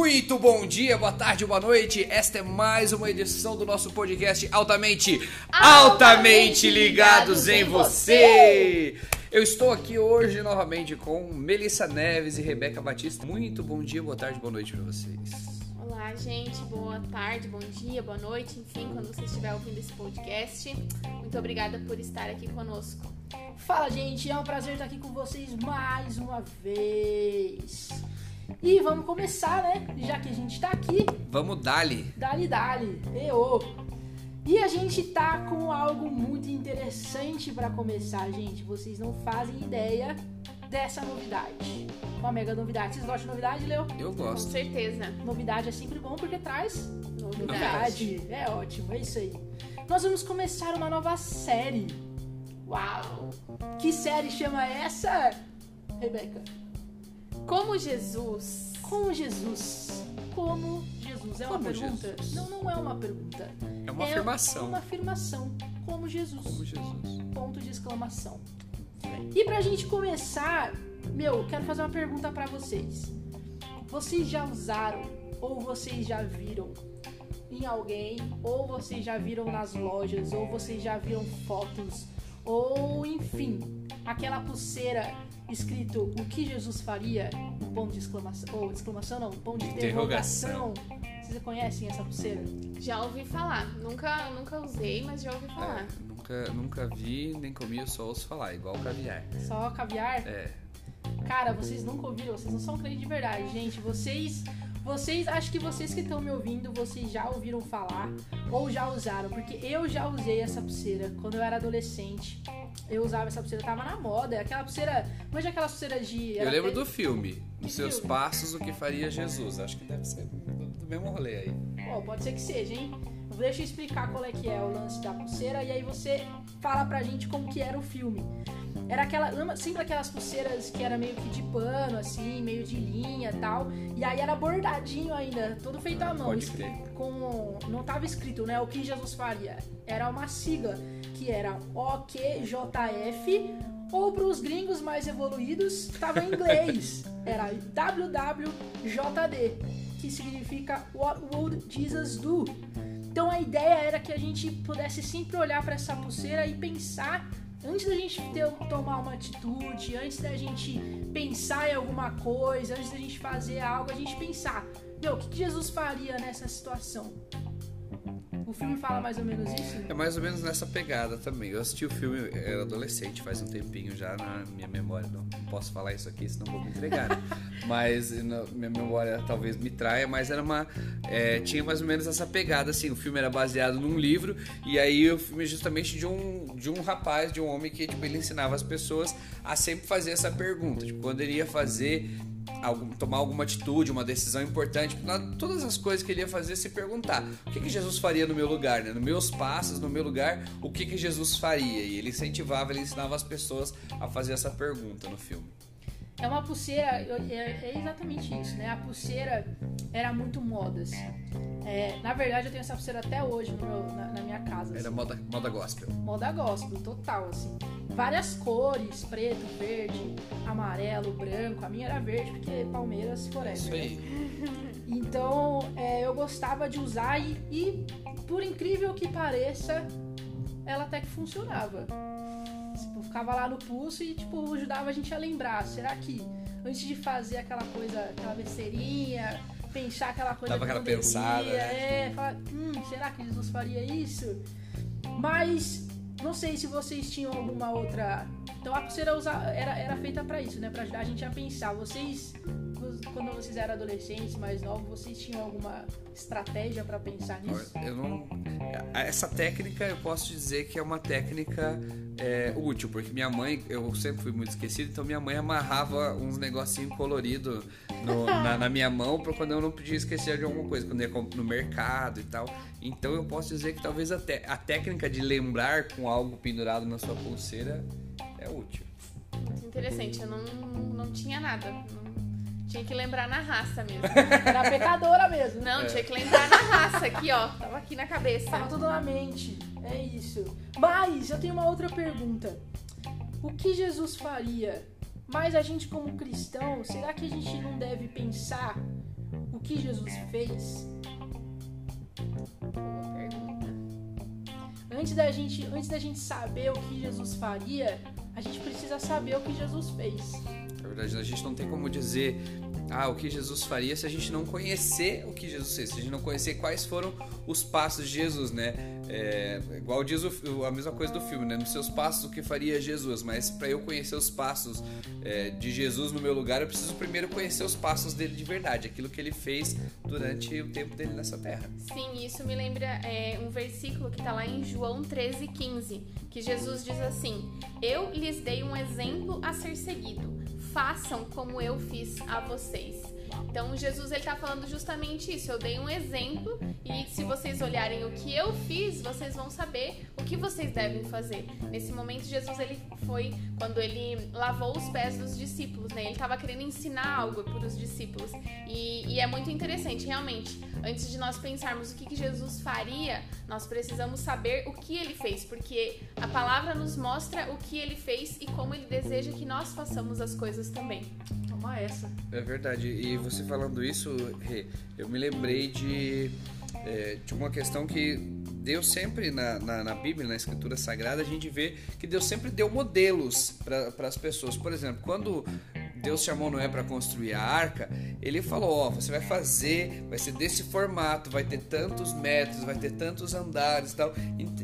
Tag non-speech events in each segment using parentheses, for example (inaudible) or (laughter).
Muito bom dia, boa tarde, boa noite. Esta é mais uma edição do nosso podcast altamente, altamente ligados em você. Eu estou aqui hoje novamente com Melissa Neves e Rebeca Batista. Muito bom dia, boa tarde, boa noite para vocês. Olá, gente. Boa tarde, bom dia, boa noite, enfim, quando você estiver ouvindo esse podcast. Muito obrigada por estar aqui conosco. Fala, gente. É um prazer estar aqui com vocês mais uma vez. E vamos começar, né? Já que a gente tá aqui, Vamos dali. dali dali, eu. E a gente tá com algo muito interessante pra começar, gente. Vocês não fazem ideia dessa novidade. Uma mega novidade. Vocês gostam de novidade, Leo? Eu Com gosto. certeza. Novidade é sempre bom porque traz Novidade. novidade. É ótimo, é isso aí. Nós vamos começar uma nova série. Uau! Que série chama essa, Rebeca? Como Jesus. Com Jesus. Como Jesus? É uma Como pergunta? Jesus? Não, não é uma pergunta. É uma É afirmação. uma afirmação. Como Jesus. Como Jesus. Ponto de exclamação. E pra gente começar, meu, quero fazer uma pergunta pra vocês. Vocês já usaram ou vocês já viram em alguém, ou vocês já viram nas lojas, ou vocês já viram fotos, ou enfim, aquela pulseira escrito o que Jesus faria, ponto de exclamação, ou exclamação não, ponto de Interrogação. interrogação. Vocês conhecem essa pulseira? Já ouvi falar. Nunca, nunca usei, mas já ouvi falar. É, nunca, nunca vi, nem comi, eu só ouço falar, igual caviar. Só caviar? É. Cara, vocês nunca ouviram, vocês não são crentes de verdade, gente. Vocês, vocês, acho que vocês que estão me ouvindo, vocês já ouviram falar ou já usaram, porque eu já usei essa pulseira quando eu era adolescente. Eu usava essa pulseira, tava na moda, aquela pulseira, manja aquela pulseira de Eu lembro até- do filme, Nos Seus filme? Passos, o que faria Jesus. Acho que deve ser do, do mesmo rolê aí. Pô, pode ser que seja, hein? Deixa eu explicar qual é que é o lance da pulseira e aí você fala pra gente como que era o filme. Era aquela, sempre aquelas pulseiras que era meio que de pano, assim, meio de linha e tal. E aí era bordadinho ainda, todo feito à mão. Pode crer. Com, não tava escrito, né, o que Jesus faria. Era uma sigla, que era OQJF, ou para os gringos mais evoluídos, tava em inglês. (laughs) Era WWJD, que significa What Would Jesus Do? Então a ideia era que a gente pudesse sempre olhar para essa pulseira e pensar antes da gente ter- tomar uma atitude, antes da gente pensar em alguma coisa, antes da gente fazer algo, a gente pensar, meu, o que que Jesus faria nessa situação? O filme fala mais ou menos isso? É mais ou menos nessa pegada também. Eu assisti o filme, era adolescente, faz um tempinho já na minha memória. Não, não posso falar isso aqui, senão vou me entregar. né? (laughs) mas na minha memória talvez me traia, mas era uma. é, tinha mais ou menos essa pegada, assim. O filme era baseado num livro, e aí o filme é justamente de um, de um rapaz, de um homem que tipo, ele ensinava as pessoas a sempre fazer essa pergunta. Tipo, quando ele ia fazer algum- tomar alguma atitude, uma decisão importante, todas as coisas que ele ia fazer se perguntar o que, que Jesus faria no meu lugar, né? nos meus passos, no meu lugar, o que, que Jesus faria? E ele incentivava, ele ensinava as pessoas a fazer essa pergunta no filme. É uma pulseira, é, é exatamente isso, né? A pulseira era muito modas. É, na verdade, eu tenho essa pulseira até hoje no na, na minha casa. Era assim. moda, moda gospel. Moda gospel, total, assim. Várias cores, preto, verde, amarelo, branco. A minha era verde, porque Palmeiras forever. Isso né? aí. (laughs) Então, é, eu gostava de usar e, e, por incrível que pareça, ela até que funcionava. Tipo, ficava lá no pulso e, tipo, ajudava a gente a lembrar. Será que antes de fazer aquela coisa, aquela besteirinha, pensar aquela coisa Dava que aquela não pensada, né? É, falar, hum, será que Jesus faria isso? Mas, não sei se vocês tinham alguma outra... Então, a pulseira era, era feita pra isso, né? Pra ajudar a gente a pensar. Vocês quando vocês eram adolescentes, mais novos, vocês tinham alguma estratégia pra pensar nisso? Eu não, essa técnica eu posso dizer que é uma técnica é, útil, porque minha mãe, eu sempre fui muito esquecido, então minha mãe amarrava uns negocinhos coloridos (laughs) na, na minha mão para quando eu não podia esquecer de alguma coisa, quando eu ia no mercado e tal. Então eu posso dizer que talvez a, te- a técnica de lembrar com algo pendurado na sua pulseira é útil. Muito interessante. Eu não, não tinha nada. Tinha que lembrar na raça mesmo. (laughs) Era pecadora mesmo. Não, É. tinha que lembrar na raça aqui, ó. Tava aqui na cabeça. Tava tudo na mente. É isso. Mas eu tenho uma outra pergunta. O que Jesus faria? Mas a gente como cristão, será que a gente não deve pensar o o que Jesus fez? Boa pergunta. Antes da gente, antes da gente saber o que Jesus faria, a gente precisa saber o que Jesus fez. Verdade, a gente não tem como dizer ah, o que Jesus faria se a gente não conhecer o que Jesus fez, se a gente não conhecer quais foram os passos de Jesus, né? É, igual diz o, a mesma coisa do filme, né? Nos seus passos o que faria Jesus, mas para eu conhecer os passos é, de Jesus no meu lugar, eu preciso primeiro conhecer os passos dele de verdade, aquilo que ele fez durante o tempo dele nessa terra. Sim, isso me lembra é, um versículo que está lá em João 13, 15, que Jesus diz assim: Eu lhes dei um exemplo a ser seguido façam como eu fiz a vocês. Então Jesus ele está falando justamente isso. Eu dei um exemplo e se vocês olharem o que eu fiz, vocês vão saber o que vocês devem fazer. Nesse momento Jesus ele foi quando ele lavou os pés dos discípulos, né? Ele estava querendo ensinar algo para os discípulos e, e, é muito interessante, realmente. Antes de nós pensarmos o que, que Jesus faria, nós precisamos saber o que ele fez, porque a palavra nos mostra o que ele fez e como ele deseja que nós façamos as coisas também. Toma essa. É verdade. E você falando isso, Rê, eu me lembrei de, é, de uma questão que Deus sempre, na, na, na, Bíblia, na Escritura Sagrada, a gente vê que Deus sempre deu modelos para as pessoas. Por exemplo, quando Deus chamou Noé para construir a arca, ele falou: Ó, oh, você vai fazer, vai ser desse formato, vai ter tantos metros, vai ter tantos andares e tal.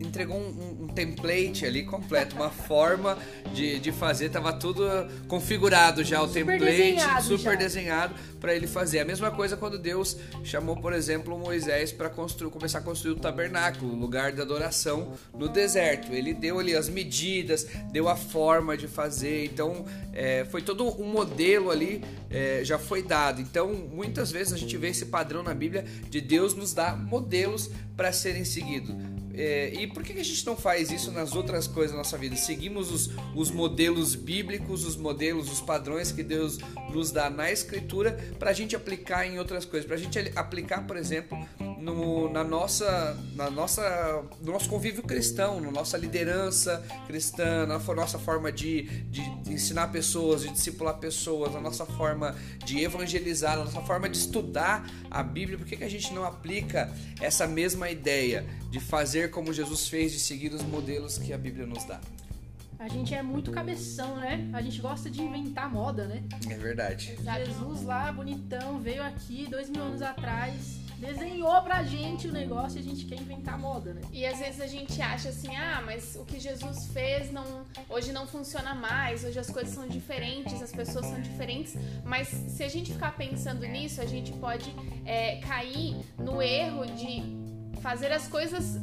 Entregou um, um, um, template ali completo, uma (laughs) forma de, de fazer, tava tudo configurado já, o super template, desenhado super já. desenhado para ele fazer. A mesma coisa quando Deus chamou, por exemplo, Moisés para começar a construir o tabernáculo, o lugar de adoração no deserto. Ele deu ali as medidas, deu a forma de fazer, então é, foi todo um modelo ali é, já foi dado. Então, muitas vezes a gente vê esse padrão na Bíblia de Deus nos dar modelos para serem seguidos. É, e por que a gente não faz isso nas outras coisas da nossa vida? Seguimos os, os modelos bíblicos, os modelos, os padrões que Deus nos dá na Escritura para a gente aplicar em outras coisas. Para a gente aplicar, por exemplo, no, na nossa, na nossa, no nosso convívio cristão, na nossa liderança cristã, na nossa forma de, de, ensinar pessoas, de discipular pessoas, na nossa forma de evangelizar, na nossa forma de estudar a Bíblia. Por que, que a gente não aplica essa mesma ideia de fazer como Jesus fez, de seguir os modelos que a Bíblia nos dá? A gente é muito cabeção, né? A gente gosta de inventar moda, né? É verdade. Jesus lá, bonitão, veio aqui dois mil anos atrás, desenhou pra gente o negócio e a gente quer inventar moda, né? E às vezes a gente acha assim, ah, mas o que Jesus fez não, hoje não funciona mais, hoje as coisas são diferentes, as pessoas são diferentes, mas se a gente ficar pensando nisso, a gente pode é, cair no erro de fazer as coisas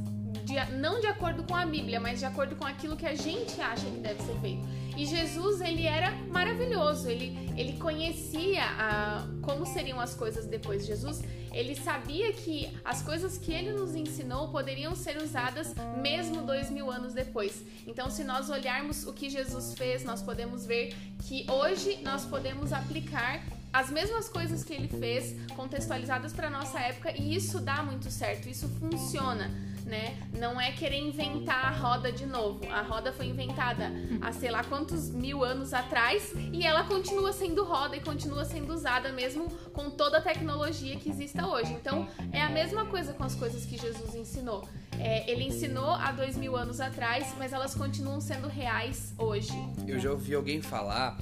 de, não de acordo com a Bíblia, mas de acordo com aquilo que a gente acha que deve ser feito. E Jesus, ele era maravilhoso, ele, ele conhecia a, como seriam as coisas depois de Jesus, ele sabia que as coisas que ele nos ensinou poderiam ser usadas mesmo dois mil anos depois. Então, se nós olharmos o que Jesus fez, nós podemos ver que hoje nós podemos aplicar as mesmas coisas que ele fez, contextualizadas para nossa época, e isso dá muito certo, isso funciona né? Não é querer inventar a roda de novo. A roda foi inventada há sei lá quantos mil anos atrás e ela continua sendo roda e continua sendo usada mesmo com toda a tecnologia que exista hoje. Então é a mesma coisa com as coisas que Jesus ensinou. É, ele ensinou há dois mil anos atrás, mas elas continuam sendo reais hoje. Eu já ouvi alguém falar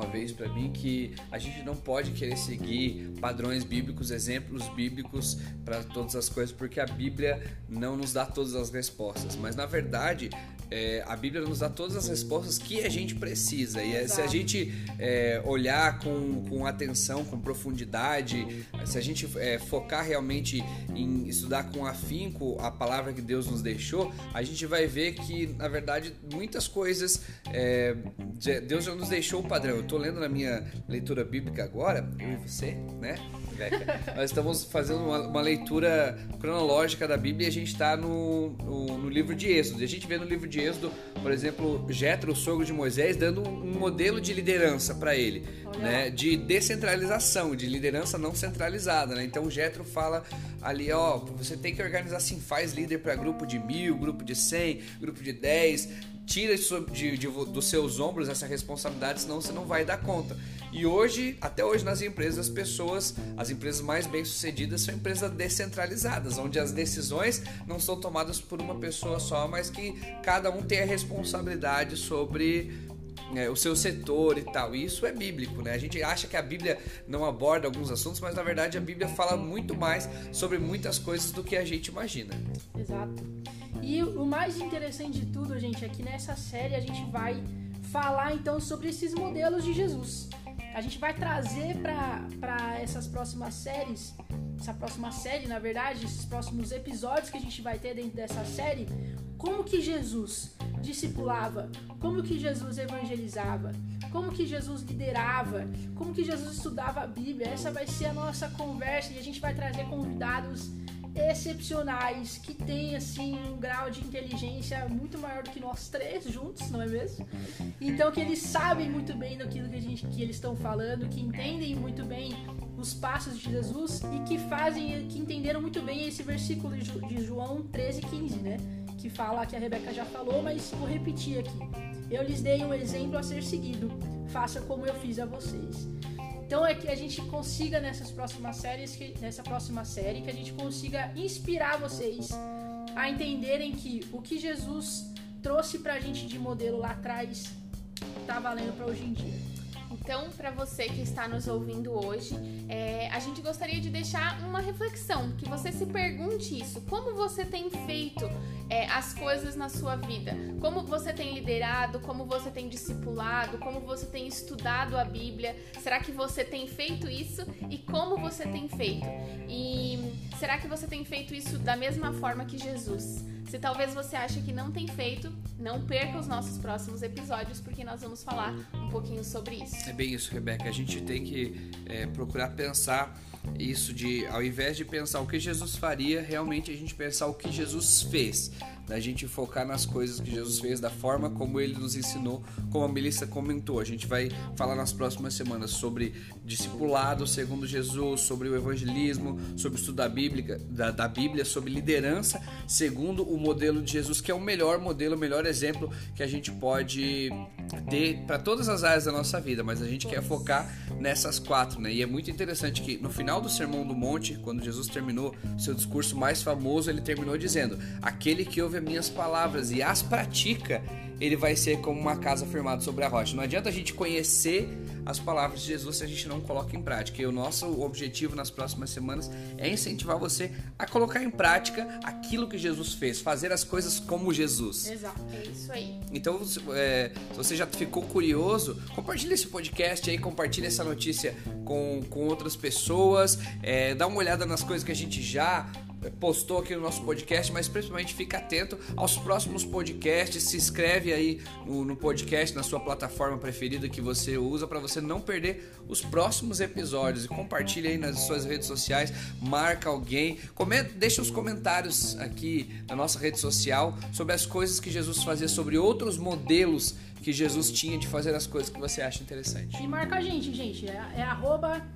uma vez para mim que a gente não pode querer seguir padrões bíblicos, exemplos bíblicos para todas as coisas, porque a Bíblia não nos dá todas as respostas. Mas na verdade, é, a Bíblia nos dá todas as respostas que a gente precisa. E é, se a gente é, olhar com, com atenção, com profundidade, se a gente é, focar realmente em estudar com afinco a palavra que Deus nos deixou, a gente vai ver que, na verdade, muitas coisas é, Deus já nos deixou o padrão. Eu estou lendo na minha leitura bíblica agora, eu e você, né? Nós estamos fazendo uma, uma, leitura cronológica da Bíblia e a gente está no, no, no, livro de Êxodo. E a gente vê no livro de Êxodo, por exemplo, Jetro, o sogro de Moisés, dando um modelo de liderança para ele, né? De descentralização, de liderança não centralizada, né? Então Jetro fala ali, ó, você tem que organizar assim, faz líder para grupo de mil, grupo de cem, grupo de dez, tira isso de, de, dos seus ombros essa responsabilidade, senão você não vai dar conta. E hoje, até hoje nas empresas, as pessoas, as empresas mais bem sucedidas são empresas descentralizadas, onde as decisões não são tomadas por uma pessoa só, mas que cada um tem a responsabilidade sobre é, o seu setor e tal. E isso é bíblico, né? A gente acha que a Bíblia não aborda alguns assuntos, mas na verdade a Bíblia fala muito mais sobre muitas coisas do que a gente imagina. Exato. E o mais interessante de tudo, gente, é que nessa série a gente vai falar então sobre esses modelos de Jesus. A gente vai trazer para essas próximas séries, essa próxima série, na verdade, esses próximos episódios que a gente vai ter dentro dessa série, como que Jesus discipulava, como que Jesus evangelizava, como que Jesus liderava, como que Jesus estudava a Bíblia. Essa vai ser a nossa conversa e a gente vai trazer convidados excepcionais que têm assim um grau de inteligência muito maior do que nós três juntos, não é mesmo? Então que eles sabem muito bem daquilo que a gente que eles estão falando, que entendem muito bem os passos de Jesus e que fazem que entenderam muito bem esse versículo de João 13, 15, né? Que fala que a Rebeca já falou, mas vou repetir aqui. Eu lhes dei um exemplo a ser seguido. Faça como eu fiz a vocês. Então é que a gente consiga nessas próximas séries, que, nessa próxima série, que a gente consiga inspirar vocês a entenderem que o que Jesus trouxe pra gente de modelo lá atrás tá valendo para hoje em dia. Então, para você que está nos ouvindo hoje, é, a gente gostaria de deixar uma reflexão, que você se pergunte isso: como você tem feito é, as coisas na sua vida? Como você tem liderado? Como você tem discipulado? Como você tem estudado a Bíblia? Será que você tem feito isso? E como você tem feito? E será que você tem feito isso da mesma forma que Jesus? Se talvez você ache que não tem feito, não perca os nossos próximos episódios, porque nós vamos falar um pouquinho sobre isso. É bem isso, Rebeca. A gente tem que é, procurar pensar isso de, ao invés de pensar o que Jesus faria, realmente a gente pensar o que Jesus fez da gente focar nas coisas que Jesus fez, da forma como ele nos ensinou, como a Melissa comentou. A gente vai falar nas próximas semanas sobre discipulado segundo Jesus, sobre o evangelismo, sobre o estudo da Bíblia, da, da Bíblia, sobre liderança segundo o modelo de Jesus, que é o melhor modelo, o melhor exemplo que a gente pode para todas as áreas da nossa vida, mas a gente quer focar nessas quatro, né? E é muito interessante que no final do Sermão do Monte, quando Jesus terminou seu discurso mais famoso, ele terminou dizendo: Aquele que ouve minhas palavras e as pratica, ele vai ser como uma casa firmada sobre a rocha. Não adianta a gente conhecer as palavras de Jesus se a gente não coloca em prática. E o nosso objetivo nas próximas semanas é incentivar você a colocar em prática aquilo que Jesus fez, fazer as coisas como Jesus. Exato, é isso aí. Então, é, se você já ficou curioso, compartilhe esse podcast aí, compartilhe essa notícia com, com outras pessoas, é, dá uma olhada nas coisas que a gente já postou aqui no nosso podcast, mas principalmente fica atento aos próximos podcasts, se inscreve aí no, no podcast, na sua plataforma preferida que você usa para você não perder os próximos episódios. E compartilha aí nas suas redes sociais, marca alguém, comenta, deixa os comentários aqui na nossa rede social sobre as coisas que Jesus fazia, sobre outros modelos que Jesus tinha de fazer as coisas que você acha interessante. E marca a gente, gente, é, é arroba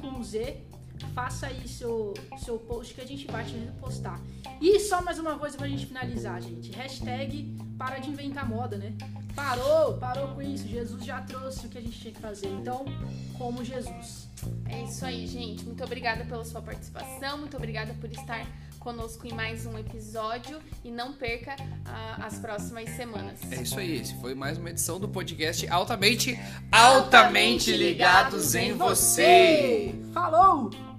com Z faça aí seu, seu post que a gente vai te postar. E só mais uma coisa pra gente finalizar, gente. Hashtag para de inventar moda, né? Parou, parou com isso. Jesus já trouxe o que a gente tinha que fazer. Então, como Jesus. É isso aí, gente. Muito obrigada pela sua participação. Muito obrigada por estar conosco em mais um episódio e não perca uh, as próximas semanas. É isso aí, esse foi mais uma edição do podcast altamente, altamente, altamente ligados, ligados em você. Falou!